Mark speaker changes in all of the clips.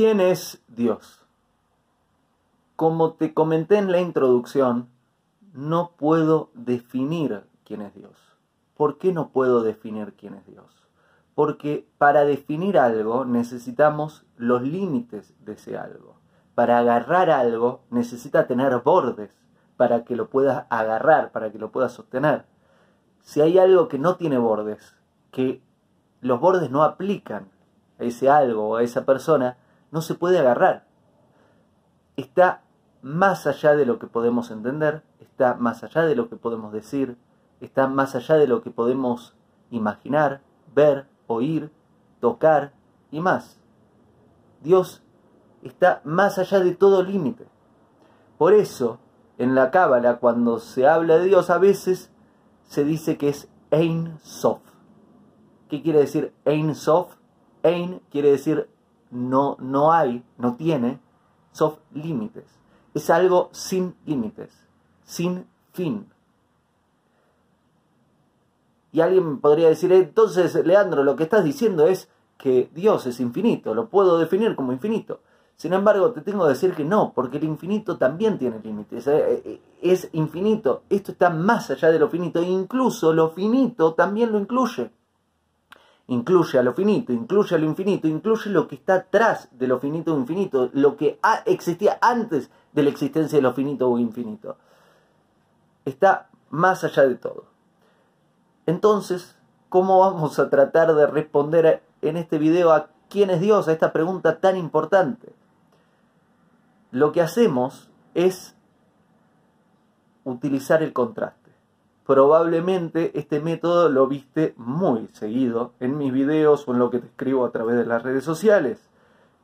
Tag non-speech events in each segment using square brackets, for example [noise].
Speaker 1: ¿Quién es Dios? Como te comenté en la introducción, no puedo definir quién es Dios. ¿Por qué no puedo definir quién es Dios? Porque para definir algo necesitamos los límites de ese algo. Para agarrar algo necesita tener bordes para que lo puedas agarrar, para que lo puedas sostener. Si hay algo que no tiene bordes, que los bordes no aplican a ese algo o a esa persona, no se puede agarrar. Está más allá de lo que podemos entender, está más allá de lo que podemos decir, está más allá de lo que podemos imaginar, ver, oír, tocar y más. Dios está más allá de todo límite. Por eso, en la Cábala, cuando se habla de Dios, a veces se dice que es Ein Sof. ¿Qué quiere decir Ein Sof? Ein quiere decir no, no hay, no tiene, Sof límites. Es algo sin límites, sin fin. Y alguien podría decir, entonces, Leandro, lo que estás diciendo es que Dios es infinito, lo puedo definir como infinito. Sin embargo, te tengo que decir que no, porque el infinito también tiene límites. Eh, eh, es infinito. Esto está más allá de lo finito. Incluso lo finito también lo incluye. Incluye a lo finito, incluye a lo infinito, incluye lo que está atrás de lo finito o infinito, lo que existía antes de la existencia de lo finito o infinito. Está más allá de todo. Entonces, ¿cómo vamos a tratar de responder en este video a quién es Dios, a esta pregunta tan importante? lo que hacemos es utilizar el contraste. Probablemente este método lo viste muy seguido en mis videos o en lo que te escribo a través de las redes sociales,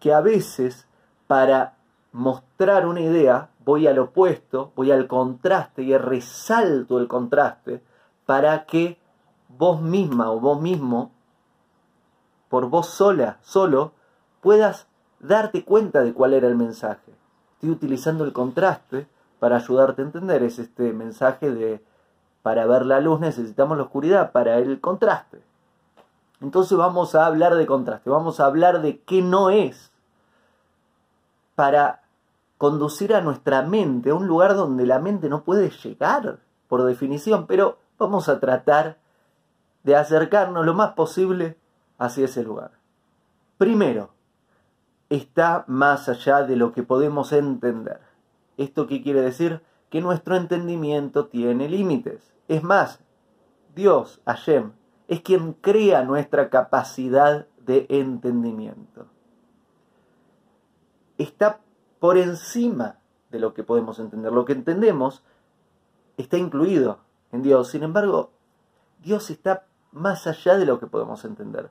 Speaker 1: que a veces para mostrar una idea voy al opuesto, voy al contraste y resalto el contraste para que vos misma o vos mismo, por vos sola, solo, puedas darte cuenta de cuál era el mensaje utilizando el contraste para ayudarte a entender. Es este mensaje de para ver la luz necesitamos la oscuridad, para el contraste. Entonces vamos a hablar de contraste, vamos a hablar de qué no es para conducir a nuestra mente a un lugar donde la mente no puede llegar por definición, pero vamos a tratar de acercarnos lo más posible hacia ese lugar. Primero, está más allá de lo que podemos entender. ¿Esto qué quiere decir? Que nuestro entendimiento tiene límites. Es más, Dios, Hashem, es quien crea nuestra capacidad de entendimiento. Está por encima de lo que podemos entender. Lo que entendemos está incluido en Dios. Sin embargo, Dios está más allá de lo que podemos entender.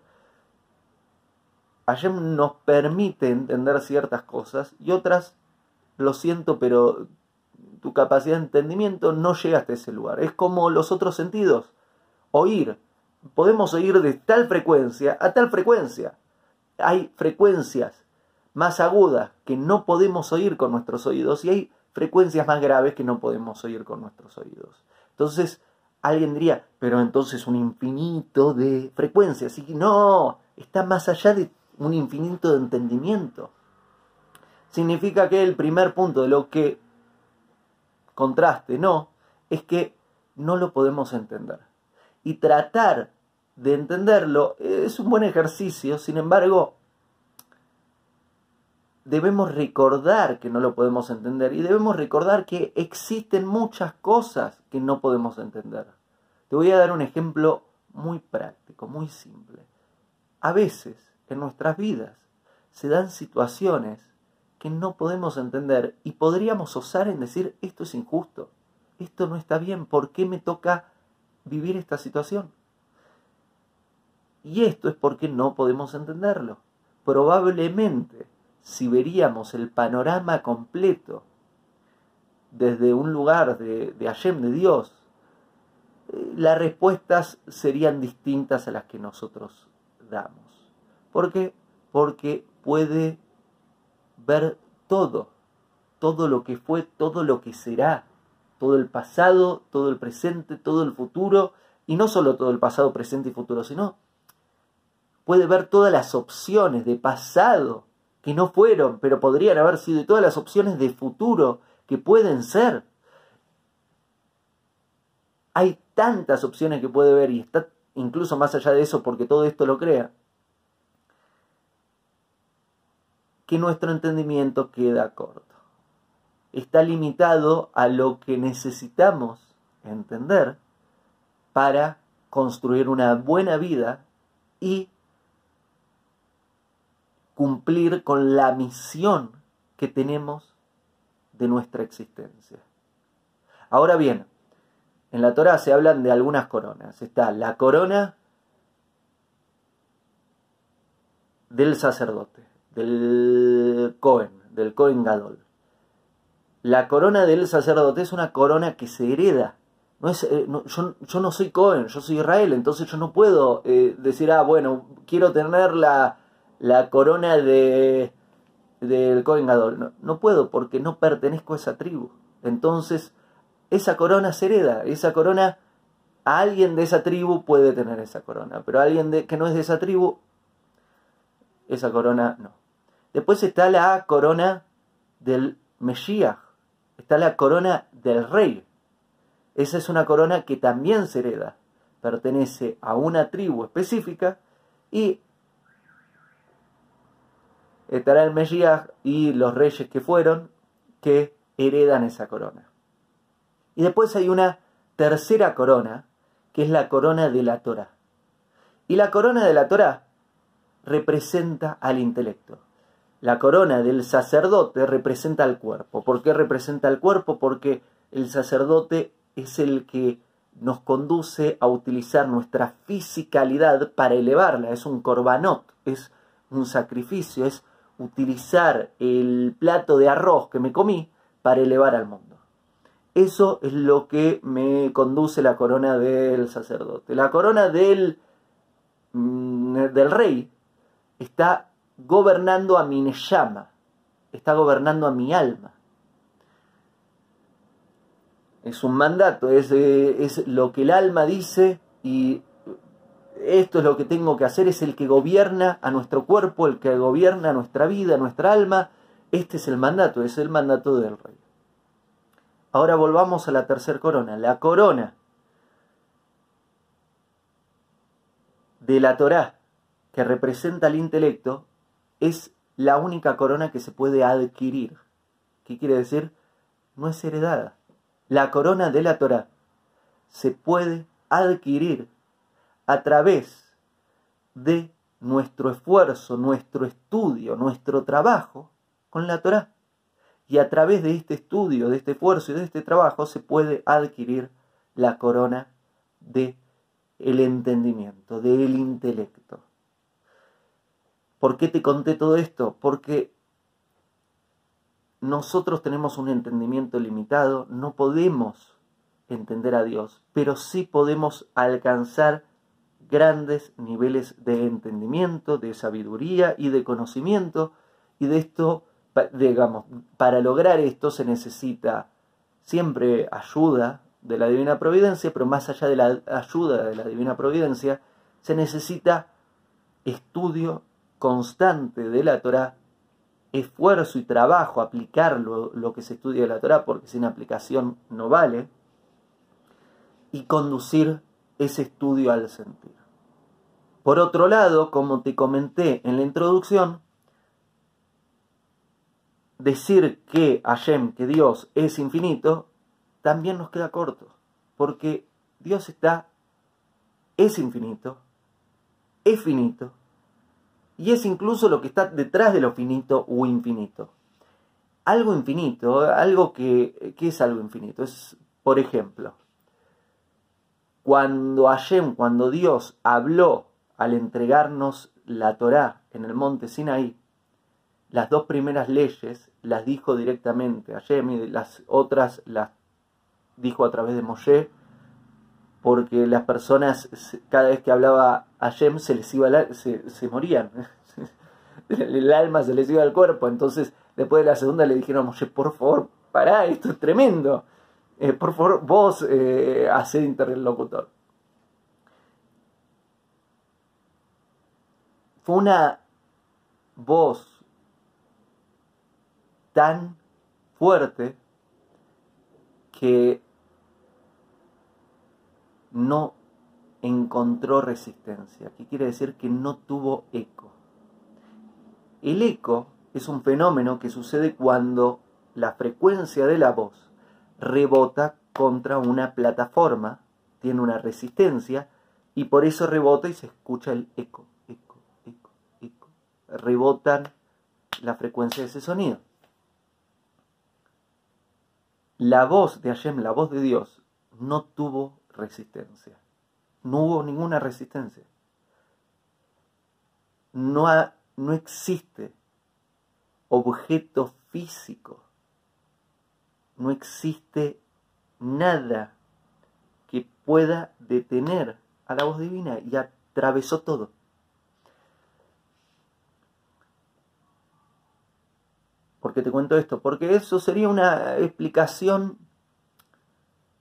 Speaker 1: Hashem nos permite entender ciertas cosas y otras, lo siento, pero tu capacidad de entendimiento no llega hasta ese lugar. Es como los otros sentidos. Oír. Podemos oír de tal frecuencia a tal frecuencia. Hay frecuencias más agudas que no podemos oír con nuestros oídos y hay frecuencias más graves que no podemos oír con nuestros oídos. Entonces, alguien diría, pero entonces un infinito de frecuencias. Y no, está más allá de un infinito de entendimiento. Significa que el primer punto de lo que contraste, no, es que no lo podemos entender. Y tratar de entenderlo es un buen ejercicio, sin embargo, debemos recordar que no lo podemos entender y debemos recordar que existen muchas cosas que no podemos entender. Te voy a dar un ejemplo muy práctico, muy simple. A veces en nuestras vidas. Se dan situaciones que no podemos entender y podríamos osar en decir esto es injusto, esto no está bien, ¿por qué me toca vivir esta situación? Y esto es porque no podemos entenderlo. Probablemente, si veríamos el panorama completo desde un lugar de, de Hashem, de Dios, eh, las respuestas serían distintas a las que nosotros damos. ¿Por qué? Porque puede ver todo, todo lo que fue, todo lo que será, todo el pasado, todo el presente, todo el futuro, y no solo todo el pasado, presente y futuro, sino puede ver todas las opciones de pasado, que no fueron, pero podrían haber sido, y todas las opciones de futuro que pueden ser. Hay tantas opciones que puede ver y está incluso más allá de eso porque todo esto lo crea, que nuestro entendimiento queda corto. Está limitado a lo que necesitamos entender para construir una buena vida y cumplir con la misión que tenemos de nuestra existencia. Ahora bien, en la Torah se hablan de algunas coronas. Está la corona del sacerdote, del Cohen, del Cohen Gadol. La corona del sacerdote es una corona que se hereda. No es, eh, yo, no soy Cohen, yo soy Israel, entonces yo no puedo eh, decir, ah, bueno, quiero tener la, la corona de, del Cohen Gadol. No, no puedo porque no pertenezco a esa tribu. Entonces, esa corona se hereda, esa corona, alguien de esa tribu puede tener esa corona, pero alguien de, que no es de esa tribu, esa corona no. Después está la corona del Mesías, está la corona del rey. Esa es una corona que también se hereda, pertenece a una tribu específica y estará el Mesías y los reyes que fueron que heredan esa corona. Y después hay una tercera corona, que es la corona de la Torah. Y la corona de la Torah representa al intelecto. La corona del sacerdote representa al cuerpo. ¿Por qué representa al cuerpo? Porque el sacerdote es el que nos conduce a utilizar nuestra fisicalidad para elevarla. Es un corbanot, es un sacrificio, es utilizar el plato de arroz que me comí para elevar al mundo. Eso es lo que me conduce la corona del sacerdote. La corona del, mm, del rey está gobernando a mi neshama, está gobernando a mi alma. Es un mandato, es, eh, es lo que el alma dice y esto es lo que tengo que hacer, es el que gobierna a nuestro cuerpo, el que gobierna nuestra vida, nuestra alma. Este es el mandato, es el mandato del rey. Ahora volvamos a la tercera corona. La corona de la Torá, que representa el intelecto, es la única corona que se puede adquirir. ¿Qué quiere decir? No es heredada. La corona de la Torá se puede adquirir a través de nuestro esfuerzo, nuestro estudio, nuestro trabajo con la Torá y a través de este estudio, de este esfuerzo y de este trabajo se puede adquirir la corona de el entendimiento, del intelecto. ¿Por qué te conté todo esto? Porque nosotros tenemos un entendimiento limitado, no podemos entender a Dios, pero sí podemos alcanzar grandes niveles de entendimiento, de sabiduría y de conocimiento, y de esto digamos, para lograr esto se necesita siempre ayuda de la divina providencia, pero más allá de la ayuda de la divina providencia, se necesita estudio constante de la Torah, esfuerzo y trabajo, aplicar lo, que se estudia de la Torah, porque sin aplicación no vale, y conducir ese estudio al sentir. Por otro lado, como te comenté en la introducción, decir que Hashem, que Dios es infinito, también nos queda corto, porque Dios está, es infinito, es finito, y es incluso lo que está detrás de lo finito o infinito. Algo infinito, algo que, ¿qué es algo infinito? Es, por ejemplo, cuando Hashem, cuando Dios habló al entregarnos la Torá en el monte Sinaí, las dos primeras leyes las dijo directamente a y las otras las dijo a través de Moshe, porque las personas cada vez que hablaba a Yem se les iba se, se morían, [laughs] el alma se les iba al cuerpo, entonces después de la segunda le dijeron Moshe, por favor, pará, esto es tremendo, eh, por favor, vos eh, haced interlocutor. Fue una voz tan fuerte que no encontró resistencia, que quiere decir que no tuvo eco. El eco es un fenómeno que sucede cuando la frecuencia de la voz rebota contra una plataforma, tiene una resistencia y por eso rebota y se escucha el eco, eco, eco, eco. Rebotan la frecuencia de ese sonido. La voz de Hashem, la voz de Dios, no tuvo resistencia. No hubo ninguna resistencia. No, no existe objeto físico. No existe nada que pueda detener a la voz divina y atravesó todo. ¿Por qué te cuento esto? Porque eso sería una explicación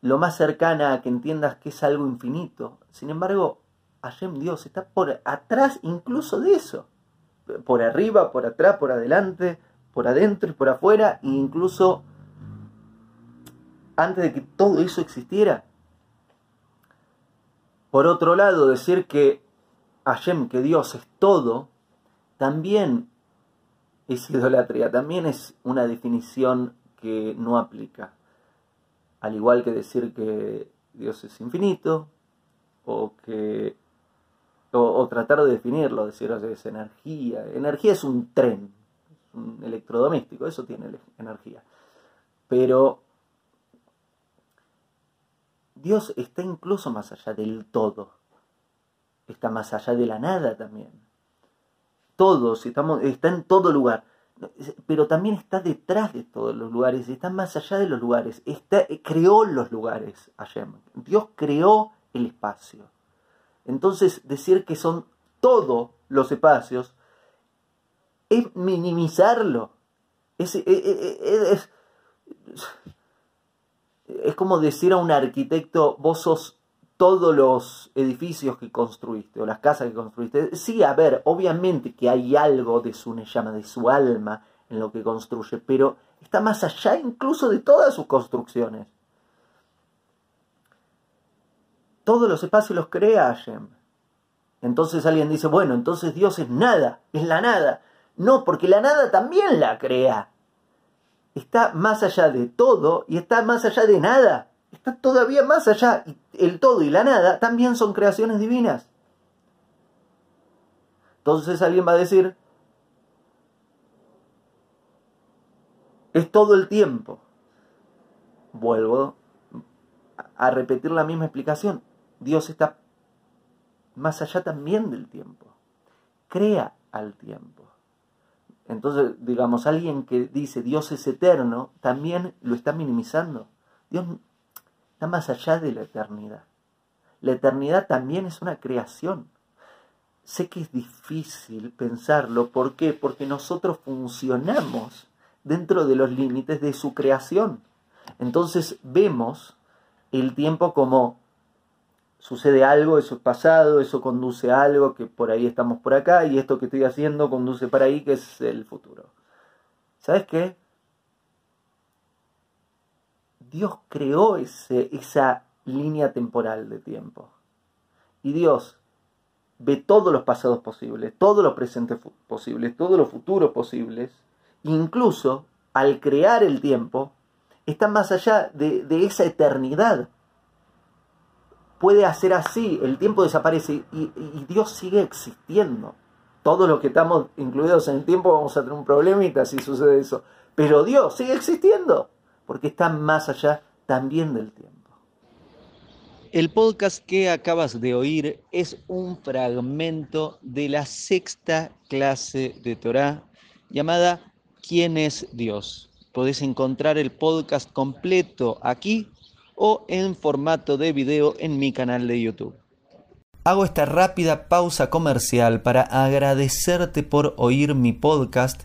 Speaker 1: lo más cercana a que entiendas que es algo infinito. Sin embargo, Hashem Dios está por atrás incluso de eso. Por arriba, por atrás, por adelante, por adentro y por afuera, e incluso antes de que todo eso existiera. Por otro lado, decir que Hashem, que Dios es todo, también es idolatría, también es una definición que no aplica. Al igual que decir que Dios es infinito, o que o, tratar de definirlo, decir que es energía. Energía es un tren, un electrodoméstico, eso tiene energía. Pero Dios está incluso más allá del todo. Está más allá de la nada también. Todos, estamos, está en todo lugar. Pero también está detrás de todos los lugares, está más allá de los lugares. Está, creó los lugares, Hashem. Dios creó el espacio. Entonces, decir que son todos los espacios es minimizarlo. Es, es, es como decir a un arquitecto, vos sos todos los edificios que construiste o las casas que construiste. Sí, a ver, obviamente que hay algo de su llama, de su alma en lo que construye, pero está más allá incluso de todas sus construcciones. Todos los espacios los crea Hashem. Entonces alguien dice, bueno, entonces Dios es nada, es la nada. No, porque la nada también la crea está más allá de todo y está más allá de nada. Está todavía más allá. El todo y la nada también son creaciones divinas. Entonces alguien va a decir, es todo el tiempo. Vuelvo a repetir la misma explicación. Dios está más allá también del tiempo. Crea al tiempo. Entonces, digamos, alguien que dice Dios es eterno, también lo está minimizando. Dios está más allá de la eternidad. La eternidad también es una creación. Sé que es difícil pensarlo. ¿Por qué? Porque nosotros funcionamos dentro de los límites de su creación. Entonces vemos el tiempo como sucede algo, eso es pasado, eso conduce a algo, que por ahí estamos por acá, y esto que estoy haciendo conduce para ahí, que es el futuro. ¿Sabes qué? Dios creó ese, esa línea temporal de tiempo. Y Dios ve todos los pasados posibles, todos los presentes posibles, todos los futuros posibles, incluso al crear el tiempo, está más allá de, de esa eternidad puede hacer así, el tiempo desaparece y, Dios sigue existiendo. Todos los que estamos incluidos en el tiempo vamos a tener un problemita si sucede eso. Pero Dios sigue existiendo, porque está más allá también del tiempo.
Speaker 2: El podcast que acabas de oír es un fragmento de la sexta clase de Torah llamada ¿Quién es Dios? Podés encontrar el podcast completo aquí o en formato de video en mi canal de YouTube. Hago esta rápida pausa comercial para agradecerte por oír mi podcast